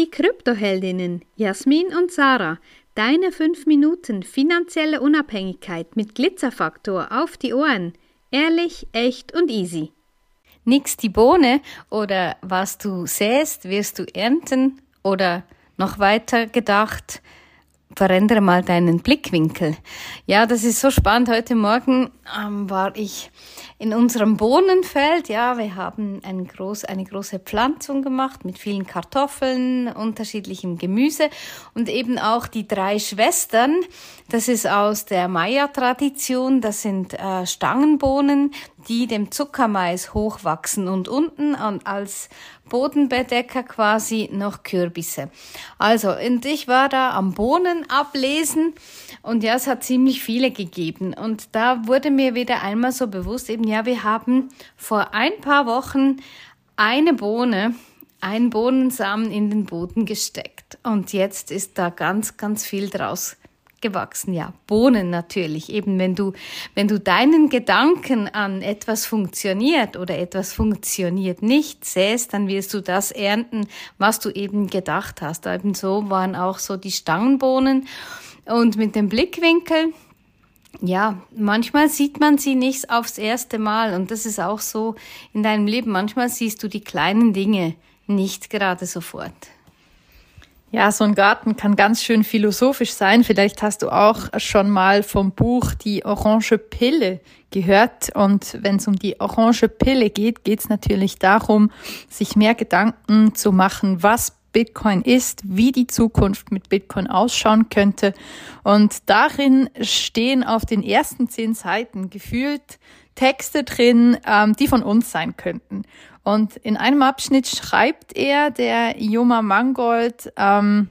Die Kryptoheldinnen Jasmin und Sarah, deine 5 Minuten finanzielle Unabhängigkeit mit Glitzerfaktor auf die Ohren. Ehrlich, echt und easy. Nix die Bohne oder was du säst, wirst du ernten oder noch weiter gedacht, verändere mal deinen Blickwinkel. Ja, das ist so spannend. Heute Morgen ähm, war ich in unserem Bohnenfeld. Ja, wir haben ein groß, eine große Pflanzung gemacht mit vielen Kartoffeln, unterschiedlichem Gemüse und eben auch die drei Schwestern. Das ist aus der Maya-Tradition. Das sind äh, Stangenbohnen, die dem Zuckermais hochwachsen und unten als Bodenbedecker quasi noch Kürbisse. Also, und ich war da am Bohnen ablesen und ja, es hat ziemlich viele gegeben. Und da wurde mir wieder einmal so bewusst, eben ja, wir haben vor ein paar Wochen eine Bohne, einen Bohnensamen in den Boden gesteckt. Und jetzt ist da ganz, ganz viel draus gewachsen, ja. Bohnen natürlich. Eben wenn du, wenn du deinen Gedanken an etwas funktioniert oder etwas funktioniert nicht säst, dann wirst du das ernten, was du eben gedacht hast. Eben so waren auch so die Stangenbohnen und mit dem Blickwinkel, ja, manchmal sieht man sie nicht aufs erste Mal und das ist auch so in deinem Leben. Manchmal siehst du die kleinen Dinge nicht gerade sofort. Ja, so ein Garten kann ganz schön philosophisch sein. Vielleicht hast du auch schon mal vom Buch Die Orange Pille gehört. Und wenn es um die Orange Pille geht, geht es natürlich darum, sich mehr Gedanken zu machen, was Bitcoin ist, wie die Zukunft mit Bitcoin ausschauen könnte. Und darin stehen auf den ersten zehn Seiten gefühlt Texte drin, ähm, die von uns sein könnten. Und in einem Abschnitt schreibt er, der Joma Mangold, ähm,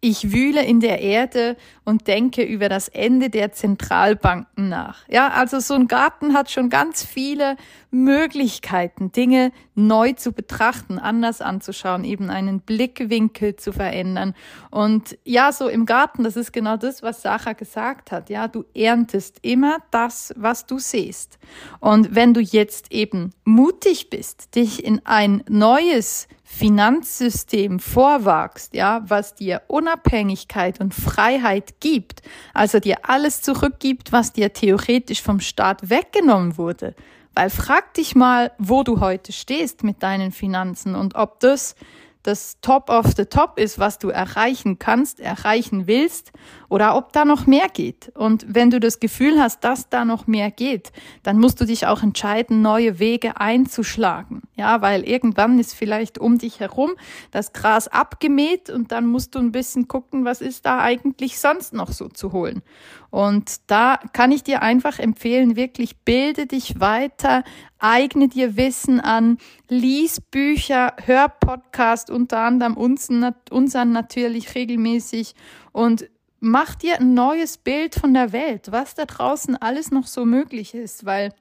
ich wühle in der Erde und denke über das Ende der Zentralbanken nach. Ja, also so ein Garten hat schon ganz viele Möglichkeiten, Dinge neu zu betrachten, anders anzuschauen, eben einen Blickwinkel zu verändern. Und ja, so im Garten, das ist genau das, was Sacha gesagt hat. Ja, du erntest immer das, was du siehst. Und wenn du jetzt eben mutig bist, dich in ein neues Finanzsystem vorwagst, ja, was dir Unabhängigkeit und Freiheit gibt, also dir alles zurückgibt, was dir theoretisch vom Staat weggenommen wurde. Weil frag dich mal, wo du heute stehst mit deinen Finanzen und ob das das Top of the Top ist, was du erreichen kannst, erreichen willst, oder ob da noch mehr geht. Und wenn du das Gefühl hast, dass da noch mehr geht, dann musst du dich auch entscheiden, neue Wege einzuschlagen. Ja, weil irgendwann ist vielleicht um dich herum das Gras abgemäht und dann musst du ein bisschen gucken, was ist da eigentlich sonst noch so zu holen. Und da kann ich dir einfach empfehlen, wirklich bilde dich weiter, eigne dir Wissen an, lies Bücher, hör Podcast, unter anderem unseren, unseren natürlich regelmäßig und mach dir ein neues Bild von der Welt, was da draußen alles noch so möglich ist, weil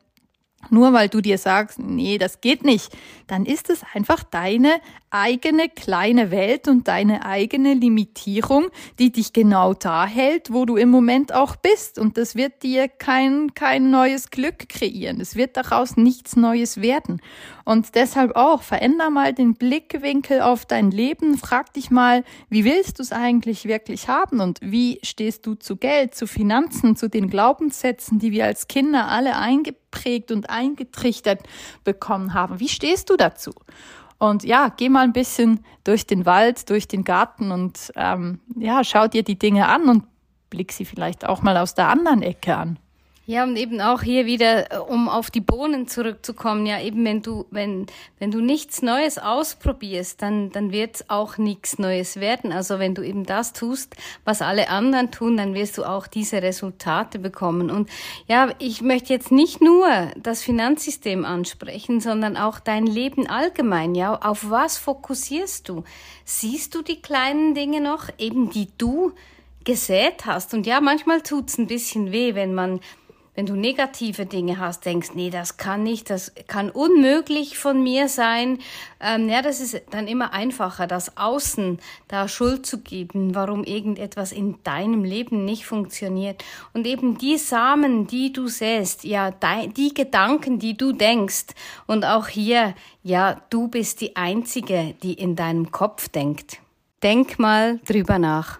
nur weil du dir sagst, nee, das geht nicht, dann ist es einfach deine eigene kleine Welt und deine eigene Limitierung, die dich genau da hält, wo du im Moment auch bist. Und das wird dir kein, kein neues Glück kreieren. Es wird daraus nichts Neues werden. Und deshalb auch, veränder mal den Blickwinkel auf dein Leben. Frag dich mal, wie willst du es eigentlich wirklich haben? Und wie stehst du zu Geld, zu Finanzen, zu den Glaubenssätzen, die wir als Kinder alle eingeprägt und eingetrichtert bekommen haben? Wie stehst du dazu? Und ja, geh mal ein bisschen durch den Wald, durch den Garten und ähm, ja, schau dir die Dinge an und blick sie vielleicht auch mal aus der anderen Ecke an. Ja, und eben auch hier wieder, äh, um auf die Bohnen zurückzukommen, ja, eben wenn du, wenn, wenn du nichts Neues ausprobierst, dann, dann wird auch nichts Neues werden. Also wenn du eben das tust, was alle anderen tun, dann wirst du auch diese Resultate bekommen. Und ja, ich möchte jetzt nicht nur das Finanzsystem ansprechen, sondern auch dein Leben allgemein, ja. Auf was fokussierst du? Siehst du die kleinen Dinge noch, eben die du gesät hast? Und ja, manchmal tut's ein bisschen weh, wenn man wenn du negative Dinge hast, denkst, nee, das kann nicht, das kann unmöglich von mir sein, ähm, ja, das ist dann immer einfacher, das Außen da Schuld zu geben, warum irgendetwas in deinem Leben nicht funktioniert. Und eben die Samen, die du säst, ja, die Gedanken, die du denkst, und auch hier, ja, du bist die Einzige, die in deinem Kopf denkt. Denk mal drüber nach.